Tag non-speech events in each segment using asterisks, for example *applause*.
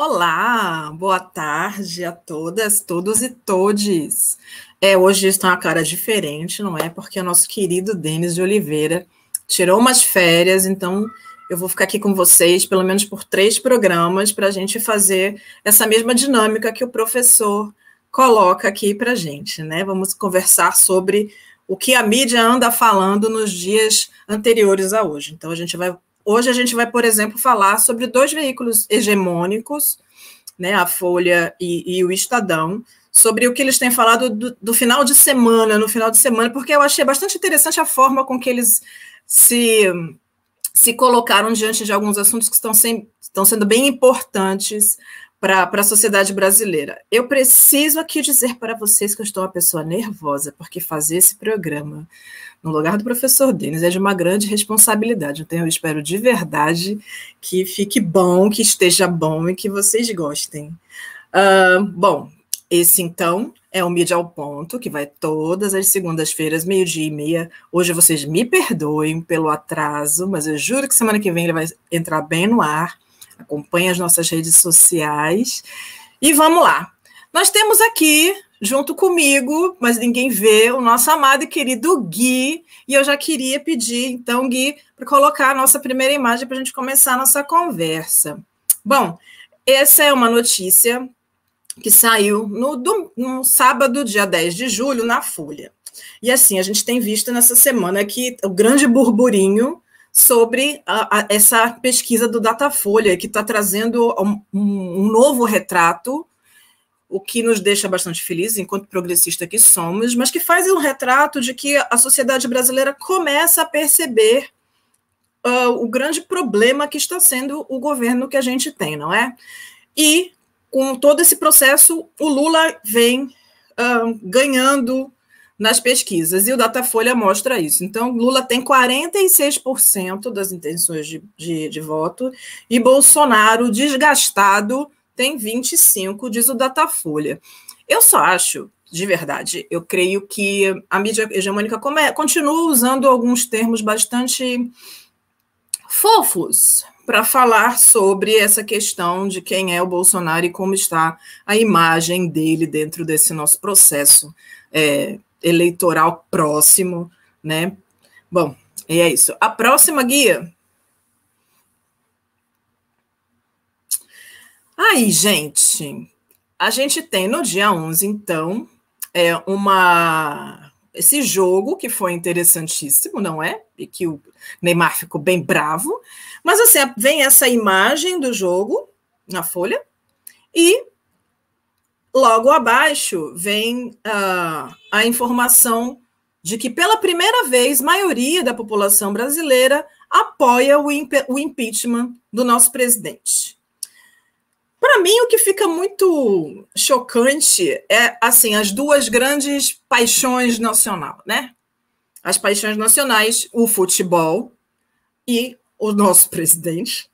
Olá, boa tarde a todas, todos e todes. É, hoje está uma cara diferente, não é? Porque o nosso querido Denis de Oliveira tirou umas férias, então eu vou ficar aqui com vocês pelo menos por três programas para a gente fazer essa mesma dinâmica que o professor coloca aqui para a gente, né? Vamos conversar sobre o que a mídia anda falando nos dias anteriores a hoje. Então a gente vai Hoje a gente vai, por exemplo, falar sobre dois veículos hegemônicos, né, a Folha e, e o Estadão, sobre o que eles têm falado do, do, final de semana, no final de semana, porque eu achei bastante interessante a forma com que eles se, se colocaram diante de alguns assuntos que estão, sem, estão sendo bem importantes para a sociedade brasileira. Eu preciso aqui dizer para vocês que eu estou uma pessoa nervosa, porque fazer esse programa no lugar do professor Denis é de uma grande responsabilidade. Então, eu espero de verdade que fique bom, que esteja bom e que vocês gostem. Uh, bom, esse então é o Mídia ao Ponto, que vai todas as segundas-feiras, meio-dia e meia. Hoje vocês me perdoem pelo atraso, mas eu juro que semana que vem ele vai entrar bem no ar acompanhe as nossas redes sociais. E vamos lá. Nós temos aqui, junto comigo, mas ninguém vê, o nosso amado e querido Gui. E eu já queria pedir, então, Gui, para colocar a nossa primeira imagem para a gente começar a nossa conversa. Bom, essa é uma notícia que saiu no, do, no sábado, dia 10 de julho, na Folha. E assim, a gente tem visto nessa semana que o grande burburinho sobre a, a, essa pesquisa do Datafolha, que está trazendo um, um, novo retrato, o que nos deixa bastante felizes, enquanto progressista que somos, mas que faz um retrato de que a sociedade brasileira começa a perceber uh, o grande problema que está sendo o governo que a gente tem, não é? E com todo esse processo, o Lula vem uh, ganhando nas pesquisas, e o Datafolha mostra isso. Então, Lula tem 46% das intenções de, de, de, voto, e Bolsonaro, desgastado, tem 25%, diz o Datafolha. Eu só acho, de verdade, eu creio que a mídia hegemônica come, continua usando alguns termos bastante fofos para falar sobre essa questão de quem é o Bolsonaro e como está a imagem dele dentro desse nosso processo é, eleitoral próximo, né? Bom, e é isso. A próxima guia. Aí, gente, a gente tem no dia 11, então, é uma esse jogo que foi interessantíssimo, não é? E que o Neymar ficou bem bravo. Mas assim, vem essa imagem do jogo na folha e Logo abaixo vem uh, a informação de que, pela primeira vez, maioria da população brasileira apoia o, o impeachment do nosso presidente. Para mim, o que fica muito chocante é assim as duas grandes paixões nacional, né? As paixões nacionais, o futebol e o nosso *laughs* presidente.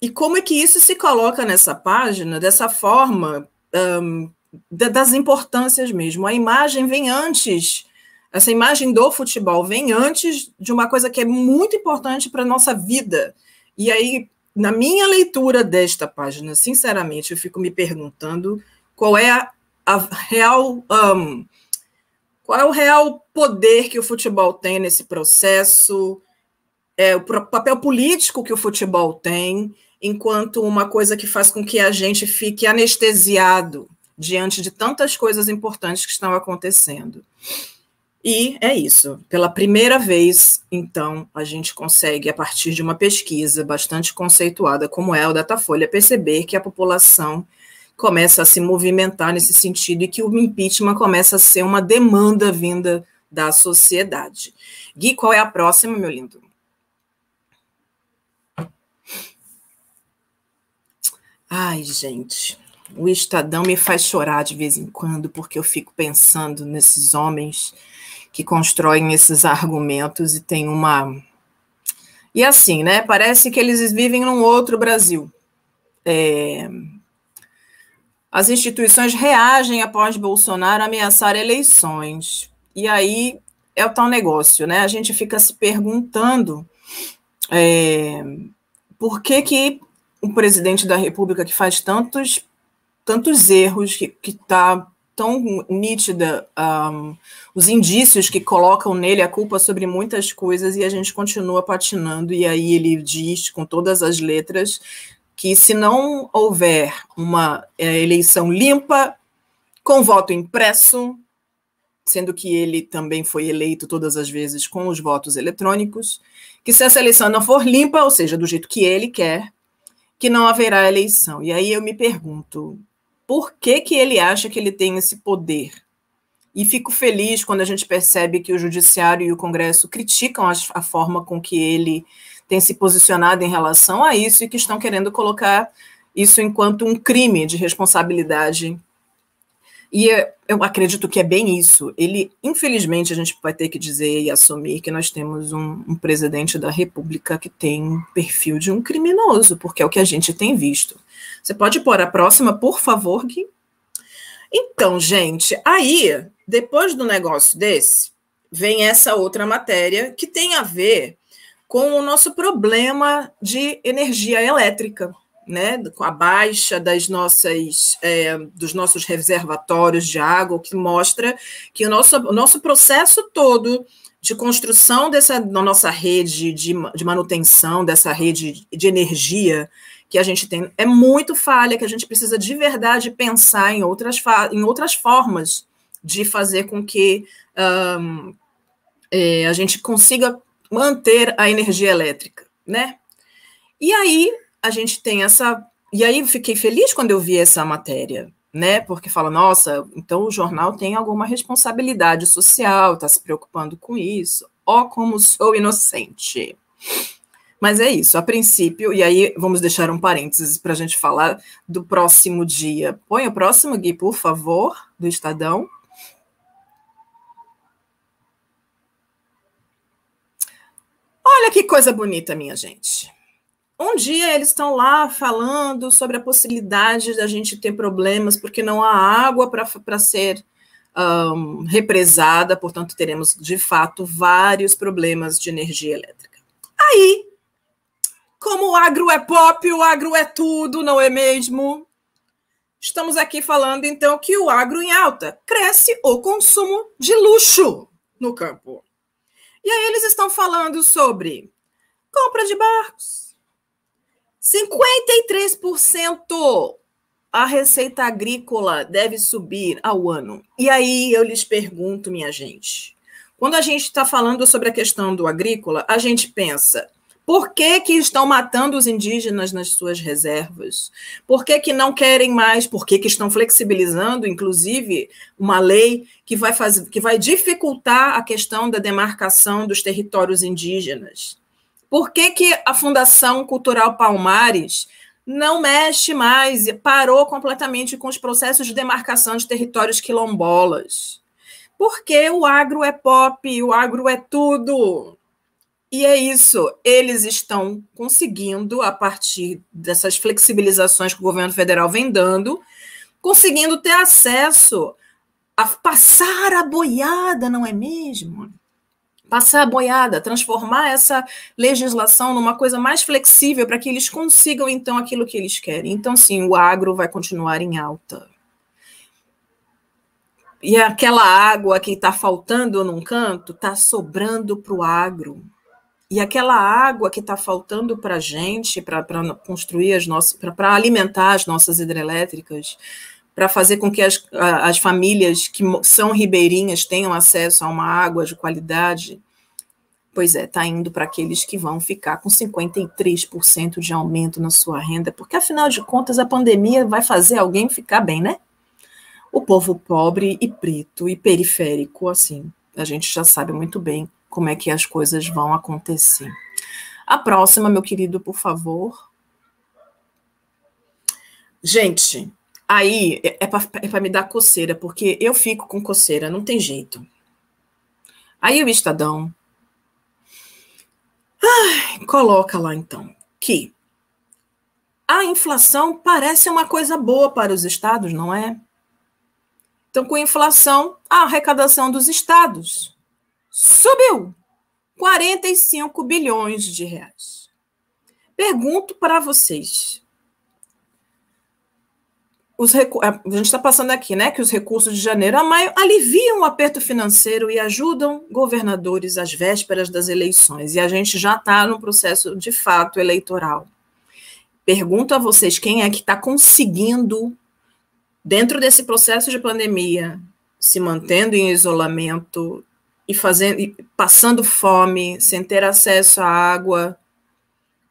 E como é que isso se coloca nessa página dessa forma um, das importâncias mesmo. A imagem vem antes, essa imagem do futebol vem antes de uma coisa que é muito importante para a nossa vida. E aí, na minha leitura desta página, sinceramente, eu fico me perguntando qual é a, a real. Um, qual é o real poder que o futebol tem nesse processo? É, o papel político que o futebol tem, enquanto uma coisa que faz com que a gente fique anestesiado diante de tantas coisas importantes que estão acontecendo. E é isso. Pela primeira vez, então, a gente consegue, a partir de uma pesquisa bastante conceituada, como é o Datafolha, perceber que a população começa a se movimentar nesse sentido e que o impeachment começa a ser uma demanda vinda da sociedade. Gui, qual é a próxima, meu lindo? Ai, gente, o Estadão me faz chorar de vez em quando, porque eu fico pensando nesses homens que constroem esses argumentos e tem uma. E assim, né? Parece que eles vivem num outro Brasil. É... As instituições reagem após Bolsonaro ameaçar eleições. E aí é o tal negócio, né? A gente fica se perguntando é... por que, que um presidente da República que faz tantos, tantos erros, que está tão nítida um, os indícios que colocam nele a culpa sobre muitas coisas e a gente continua patinando. E aí ele diz com todas as letras que se não houver uma é, eleição limpa, com voto impresso, sendo que ele também foi eleito todas as vezes com os votos eletrônicos, que se essa eleição não for limpa, ou seja, do jeito que ele quer, que não haverá eleição. E aí eu me pergunto, por que, que ele acha que ele tem esse poder? E fico feliz quando a gente percebe que o Judiciário e o Congresso criticam a forma com que ele tem se posicionado em relação a isso e que estão querendo colocar isso enquanto um crime de responsabilidade. E eu acredito que é bem isso. Ele, infelizmente, a gente vai ter que dizer e assumir que nós temos um, um presidente da República que tem perfil de um criminoso, porque é o que a gente tem visto. Você pode pôr a próxima, por favor, Gui? Então, gente, aí, depois do negócio desse, vem essa outra matéria que tem a ver com o nosso problema de energia elétrica, né, com a baixa das nossas, é, dos nossos reservatórios de água, que mostra que o nosso, o nosso processo todo de construção dessa da nossa rede de, de manutenção dessa rede de energia que a gente tem é muito falha, que a gente precisa de verdade pensar em outras, em outras formas de fazer com que um, é, a gente consiga manter a energia elétrica, né? E aí a gente tem essa. E aí fiquei feliz quando eu vi essa matéria, né? Porque fala, nossa, então o jornal tem alguma responsabilidade social, está se preocupando com isso. Ó, como sou inocente. Mas é isso, a princípio, e aí vamos deixar um parênteses para a gente falar do próximo dia. Põe o próximo, Gui, por favor, do Estadão. Olha que coisa bonita, minha gente. Um dia eles estão lá falando sobre a possibilidade da gente ter problemas porque não há água para ser um, represada, portanto, teremos de fato vários problemas de energia elétrica. Aí, como o agro é pop, o agro é tudo, não é mesmo? Estamos aqui falando então que o agro em alta cresce o consumo de luxo no campo. E aí eles estão falando sobre compra de barcos. 53% a receita agrícola deve subir ao ano. E aí eu lhes pergunto, minha gente, quando a gente está falando sobre a questão do agrícola, a gente pensa por que, que estão matando os indígenas nas suas reservas? Por que, que não querem mais? Por que, que estão flexibilizando, inclusive, uma lei que vai, fazer, que vai dificultar a questão da demarcação dos territórios indígenas? Por que, que a Fundação Cultural Palmares não mexe mais e parou completamente com os processos de demarcação de territórios quilombolas? Porque o agro é pop, o agro é tudo. E é isso, eles estão conseguindo, a partir dessas flexibilizações que o governo federal vem dando, conseguindo ter acesso a passar a boiada, não é mesmo? Passar a boiada, transformar essa legislação numa coisa mais flexível para que eles consigam, então, aquilo que eles querem. Então, sim, o agro vai continuar em alta. E aquela água que está faltando num canto está sobrando para o agro. E aquela água que está faltando para a gente, para construir as nossas, para alimentar as nossas hidrelétricas, para fazer com que as, as famílias que são ribeirinhas tenham acesso a uma água de qualidade, pois é, está indo para aqueles que vão ficar com 53% de aumento na sua renda, porque afinal de contas a pandemia vai fazer alguém ficar bem, né? O povo pobre e preto e periférico, assim, a gente já sabe muito bem como é que as coisas vão acontecer. A próxima, meu querido, por favor. Gente, aí é para é me dar coceira, porque eu fico com coceira, não tem jeito. Aí o Estadão ai, coloca lá então que a inflação parece uma coisa boa para os estados, não é? Então, com inflação, a arrecadação dos estados subiu 45 bilhões de reais. Pergunto para vocês, os a gente está passando aqui, né, que os recursos de janeiro a maio aliviam o aperto financeiro e ajudam governadores às vésperas das eleições. E a gente já está no processo de fato eleitoral. Pergunto a vocês quem é que está conseguindo, dentro desse processo de pandemia, se mantendo em isolamento e fazendo, e passando fome, sem ter acesso à água,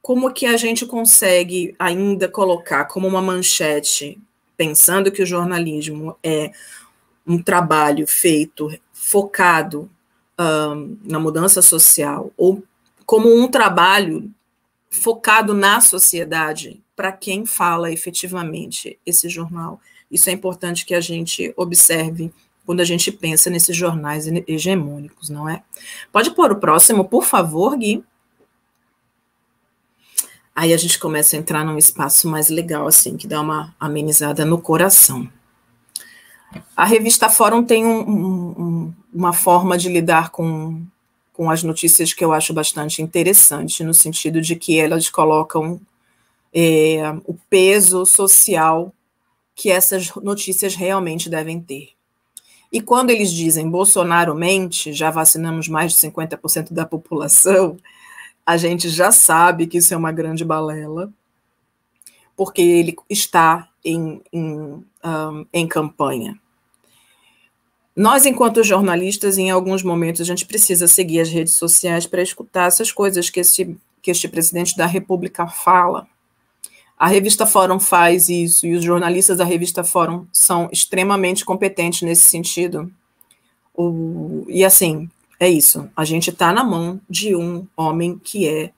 como que a gente consegue ainda colocar como uma manchete, pensando que o jornalismo é um trabalho feito focado na mudança social, ou como um trabalho focado na sociedade, para quem fala efetivamente esse jornal. Isso é importante que a gente observe quando a gente pensa nesses jornais hegemônicos, não é? Pode pôr o próximo, por favor, Gui. Aí a gente começa a entrar num espaço mais legal, assim, que dá uma amenizada no coração. A revista Fórum tem um, um, uma forma de lidar com, com as notícias que eu acho bastante interessante, no sentido de que elas colocam é, o peso social que essas notícias realmente devem ter. E quando eles dizem Bolsonaro mente, já vacinamos mais de 50% da população, a gente já sabe que isso é uma grande balela, porque ele está em, em, um, em campanha. Nós, enquanto jornalistas, em alguns momentos, a gente precisa seguir as redes sociais para escutar essas coisas que este, que este presidente da República fala. A revista Fórum faz isso, e os jornalistas da revista Fórum são extremamente competentes nesse sentido. O, e assim, é isso. A gente está na mão de um homem que é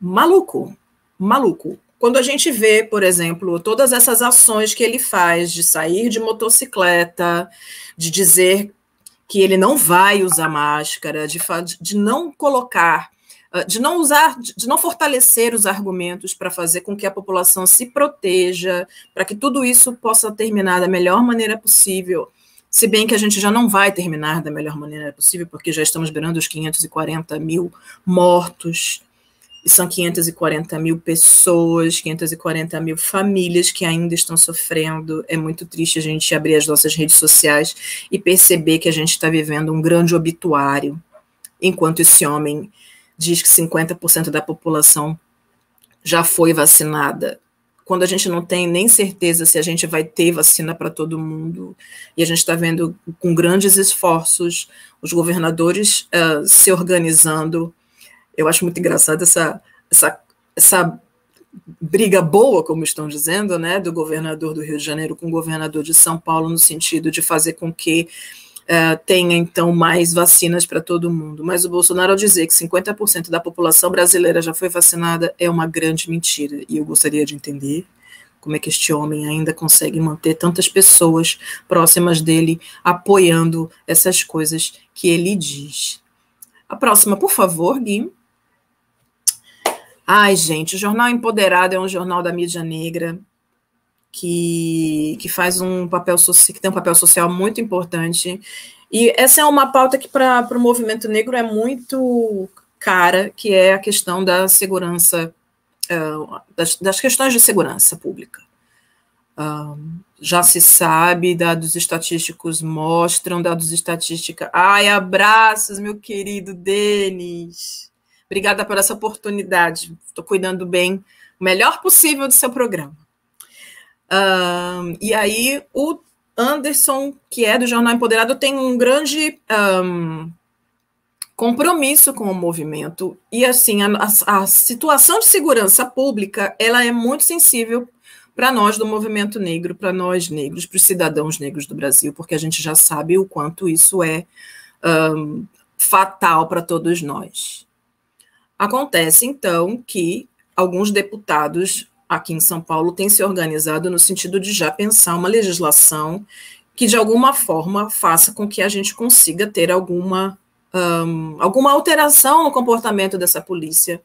maluco. Maluco. Quando a gente vê, por exemplo, todas essas ações que ele faz de sair de motocicleta, de dizer que ele não vai usar máscara, de, de não colocar, ah, de não usar, de não fortalecer os argumentos para fazer com que a população se proteja, para que tudo isso possa terminar da melhor maneira possível se bem que a gente já não vai terminar da melhor maneira possível, porque já estamos beirando os 540 mil mortos, e são 540 mil pessoas, 540 mil famílias que ainda estão sofrendo. É muito triste a gente abrir as nossas redes sociais e perceber que a gente está vivendo um grande obituário, enquanto esse homem diz que 50% da população já foi vacinada quando a gente não tem nem certeza se a gente vai ter vacina para todo mundo, e a gente está vendo com grandes esforços os governadores uh, se organizando. Eu acho muito engraçado essa, essa, essa briga boa, como estão dizendo, né, do governador do Rio de Janeiro com o governador de São Paulo, no sentido de fazer com que uh, tenha, então, mais vacinas para todo mundo. Mas o Bolsonaro, ao dizer que 50% da população brasileira já foi vacinada, é uma grande mentira. E eu gostaria de entender como é que este homem ainda consegue manter tantas pessoas próximas dele apoiando essas coisas que ele diz. A próxima, por favor, Gui. Ai, gente, o Jornal Empoderado é um jornal da mídia negra que, que faz um papel que tem um papel social muito importante. E essa é uma pauta que para o movimento negro é muito cara, que é a questão da segurança, uh, das, das, questões de segurança pública. Uh, já se sabe, dados estatísticos mostram, dados estatísticos. Ai, abraços, meu querido Denis. Obrigada por essa oportunidade. Estou cuidando bem, o melhor possível do seu programa. Um, e aí o Anderson, que é do Jornal Empoderado, tem um grande um, compromisso com o movimento. E assim, a, a, a, situação de segurança pública ela é muito sensível para nós do movimento negro, para nós negros, para os cidadãos negros do Brasil, porque a gente já sabe o quanto isso é um, fatal para todos nós. Acontece, então, que alguns deputados aqui em São Paulo tem se organizado no sentido de já pensar uma legislação que, de alguma forma, faça com que a gente consiga ter alguma, um, alguma alteração no comportamento dessa polícia,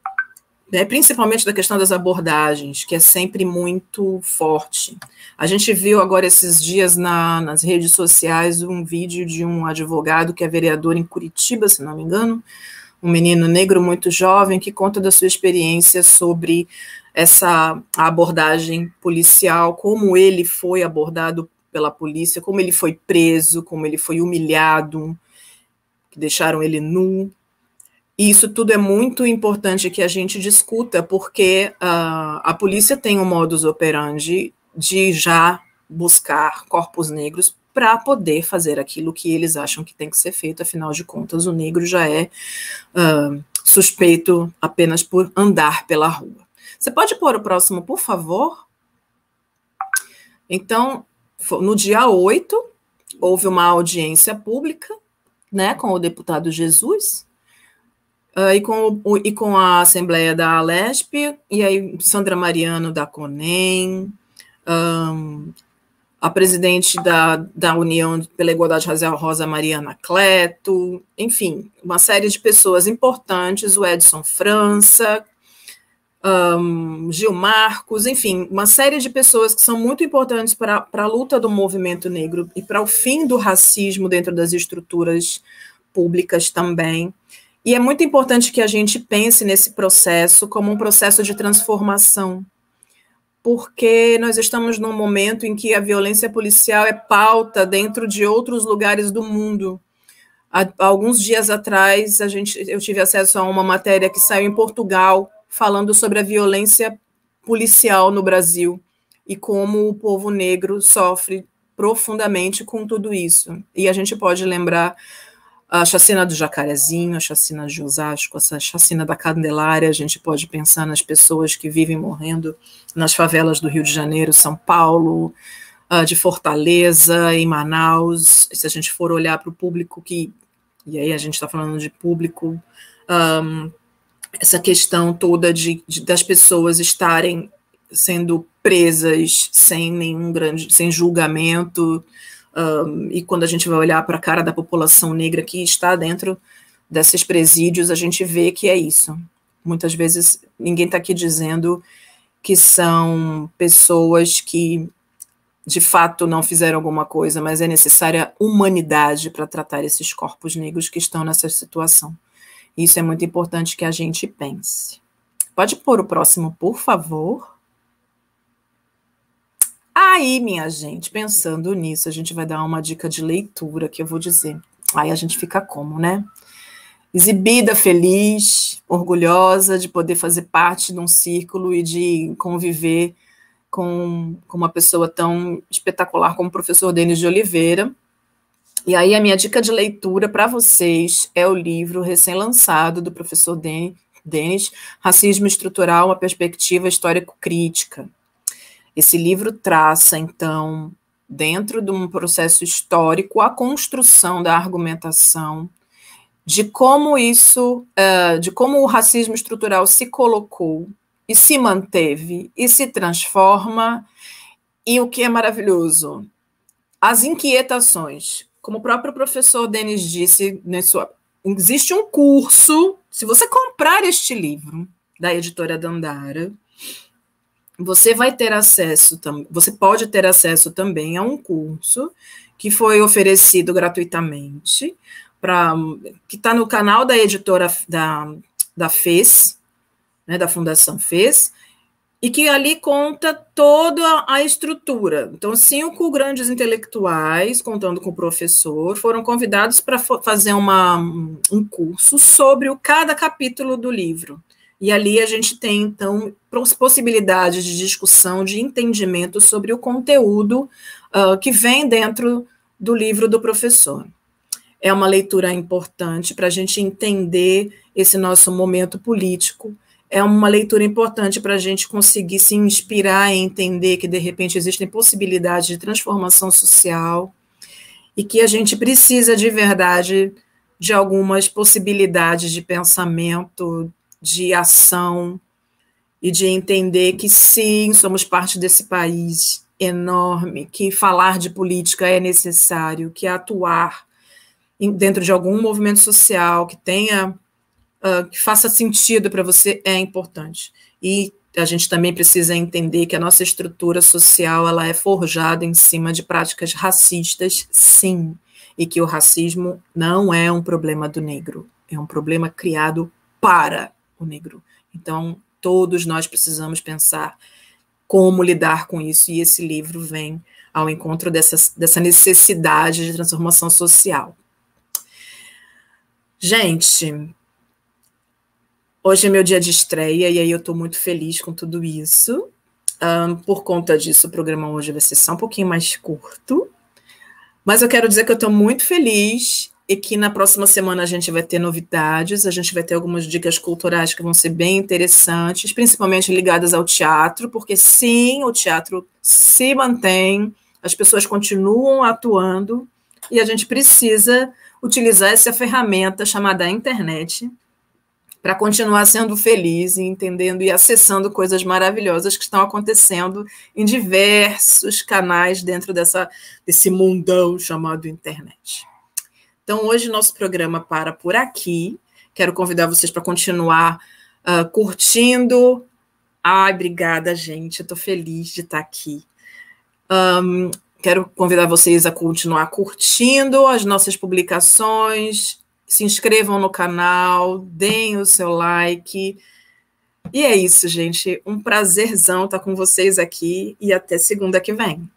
né, principalmente da questão das abordagens, que é sempre muito forte. A gente viu agora esses dias na, nas redes sociais um vídeo de um advogado que é vereador em Curitiba, se não me engano, um menino negro muito jovem que conta da sua experiência sobre essa abordagem policial, como ele foi abordado pela polícia, como ele foi preso, como ele foi humilhado, que deixaram ele nu. E isso tudo é muito importante que a gente discuta, porque uh, a polícia tem um modus operandi de já buscar corpos negros para poder fazer aquilo que eles acham que tem que ser feito, afinal de contas, o negro já é uh, suspeito apenas por andar pela rua. Você pode pôr o próximo, por favor? Então, no dia 8, houve uma audiência pública né, com o deputado Jesus, Uh, e, com o, e com a Assembleia da Alesp, e aí Sandra Mariano da CONEM, um, a presidente da, da União pela Igualdade Racial, Rosa Mariana Cleto, enfim, uma série de pessoas importantes, o Edson França, um, Gil Marcos, enfim, uma série de pessoas que são muito importantes para a luta do movimento negro e para o fim do racismo dentro das estruturas públicas também. E é muito importante que a gente pense nesse processo como um processo de transformação, porque nós estamos num momento em que a violência policial é pauta dentro de outros lugares do mundo. Há, alguns dias atrás, a gente, eu tive acesso a uma matéria que saiu em Portugal, falando sobre a violência policial no Brasil e como o povo negro sofre profundamente com tudo isso. E a gente pode lembrar a chacina do Jacarezinho, a chacina de Osasco, a chacina da Candelária, a gente pode pensar nas pessoas que vivem morrendo nas favelas do Rio de Janeiro, São Paulo, de Fortaleza, em Manaus. Se a gente for olhar para o público que. E aí a gente está falando de público. Um, essa questão toda de, de, das pessoas estarem sendo presas sem nenhum grande, sem julgamento, um, e quando a gente vai olhar para a cara da população negra que está dentro desses presídios, a gente vê que é isso. Muitas vezes ninguém está aqui dizendo que são pessoas que de fato não fizeram alguma coisa, mas é necessária humanidade para tratar esses corpos negros que estão nessa situação. Isso é muito importante que a gente pense. Pode pôr o próximo, por favor. Aí, minha gente, pensando nisso, a gente vai dar uma dica de leitura que eu vou dizer. Aí a gente fica como, né? Exibida, feliz, orgulhosa de poder fazer parte de um círculo e de conviver com, com uma pessoa tão espetacular como o professor Denis de Oliveira. E aí, a minha dica de leitura para vocês é o livro recém-lançado do professor Denis, Racismo Estrutural, uma Perspectiva Histórico-Crítica. Esse livro traça, então, dentro de um processo histórico, a construção da argumentação de como isso, uh, de como o racismo estrutural se colocou e se manteve e se transforma, e o que é maravilhoso, as inquietações. Como o próprio professor Denis disse, sua, existe um curso, se você comprar este livro da editora Dandara, você vai ter acesso, você pode ter acesso também a um curso que foi oferecido gratuitamente, para que está no canal da editora da, da FES, né, da Fundação FES, e que ali conta toda a estrutura. Então, cinco grandes intelectuais, contando com o professor, foram convidados para fazer uma, um curso sobre o, cada capítulo do livro. E ali a gente tem, então, possibilidades de discussão, de entendimento sobre o conteúdo uh, que vem dentro do livro do professor. É uma leitura importante para a gente entender esse nosso momento político. É uma leitura importante para a gente conseguir se inspirar e entender que, de repente, existem possibilidades de transformação social e que a gente precisa de verdade de algumas possibilidades de pensamento, de ação e de entender que sim, somos parte desse país enorme, que falar de política é necessário, que atuar dentro de algum movimento social que tenha uh, que faça sentido para você é importante. E a gente também precisa entender que a nossa estrutura social ela é forjada em cima de práticas racistas, sim, e que o racismo não é um problema do negro, é um problema criado para negro. Então, todos nós precisamos pensar como lidar com isso, e esse livro vem ao encontro dessa, dessa necessidade de transformação social. Gente, hoje é meu dia de estreia e aí eu estou muito feliz com tudo isso. Um, por conta disso, o programa hoje vai ser só um pouquinho mais curto. Mas eu quero dizer que eu estou muito feliz e que na próxima semana a gente vai ter novidades, a gente vai ter algumas dicas culturais que vão ser bem interessantes, principalmente ligadas ao teatro, porque sim, o teatro se mantém, as pessoas continuam atuando e a gente precisa utilizar essa ferramenta chamada internet para continuar sendo feliz e entendendo e acessando coisas maravilhosas que estão acontecendo em diversos canais dentro dessa, desse mundão chamado internet. Então, hoje nosso programa para por aqui. Quero convidar vocês para continuar uh, curtindo. Ai, obrigada, gente. Estou feliz de estar aqui. Um, quero convidar vocês a continuar curtindo as nossas publicações, se inscrevam no canal, deem o seu like. E é isso, gente. Um prazerzão estar com vocês aqui e até segunda que vem.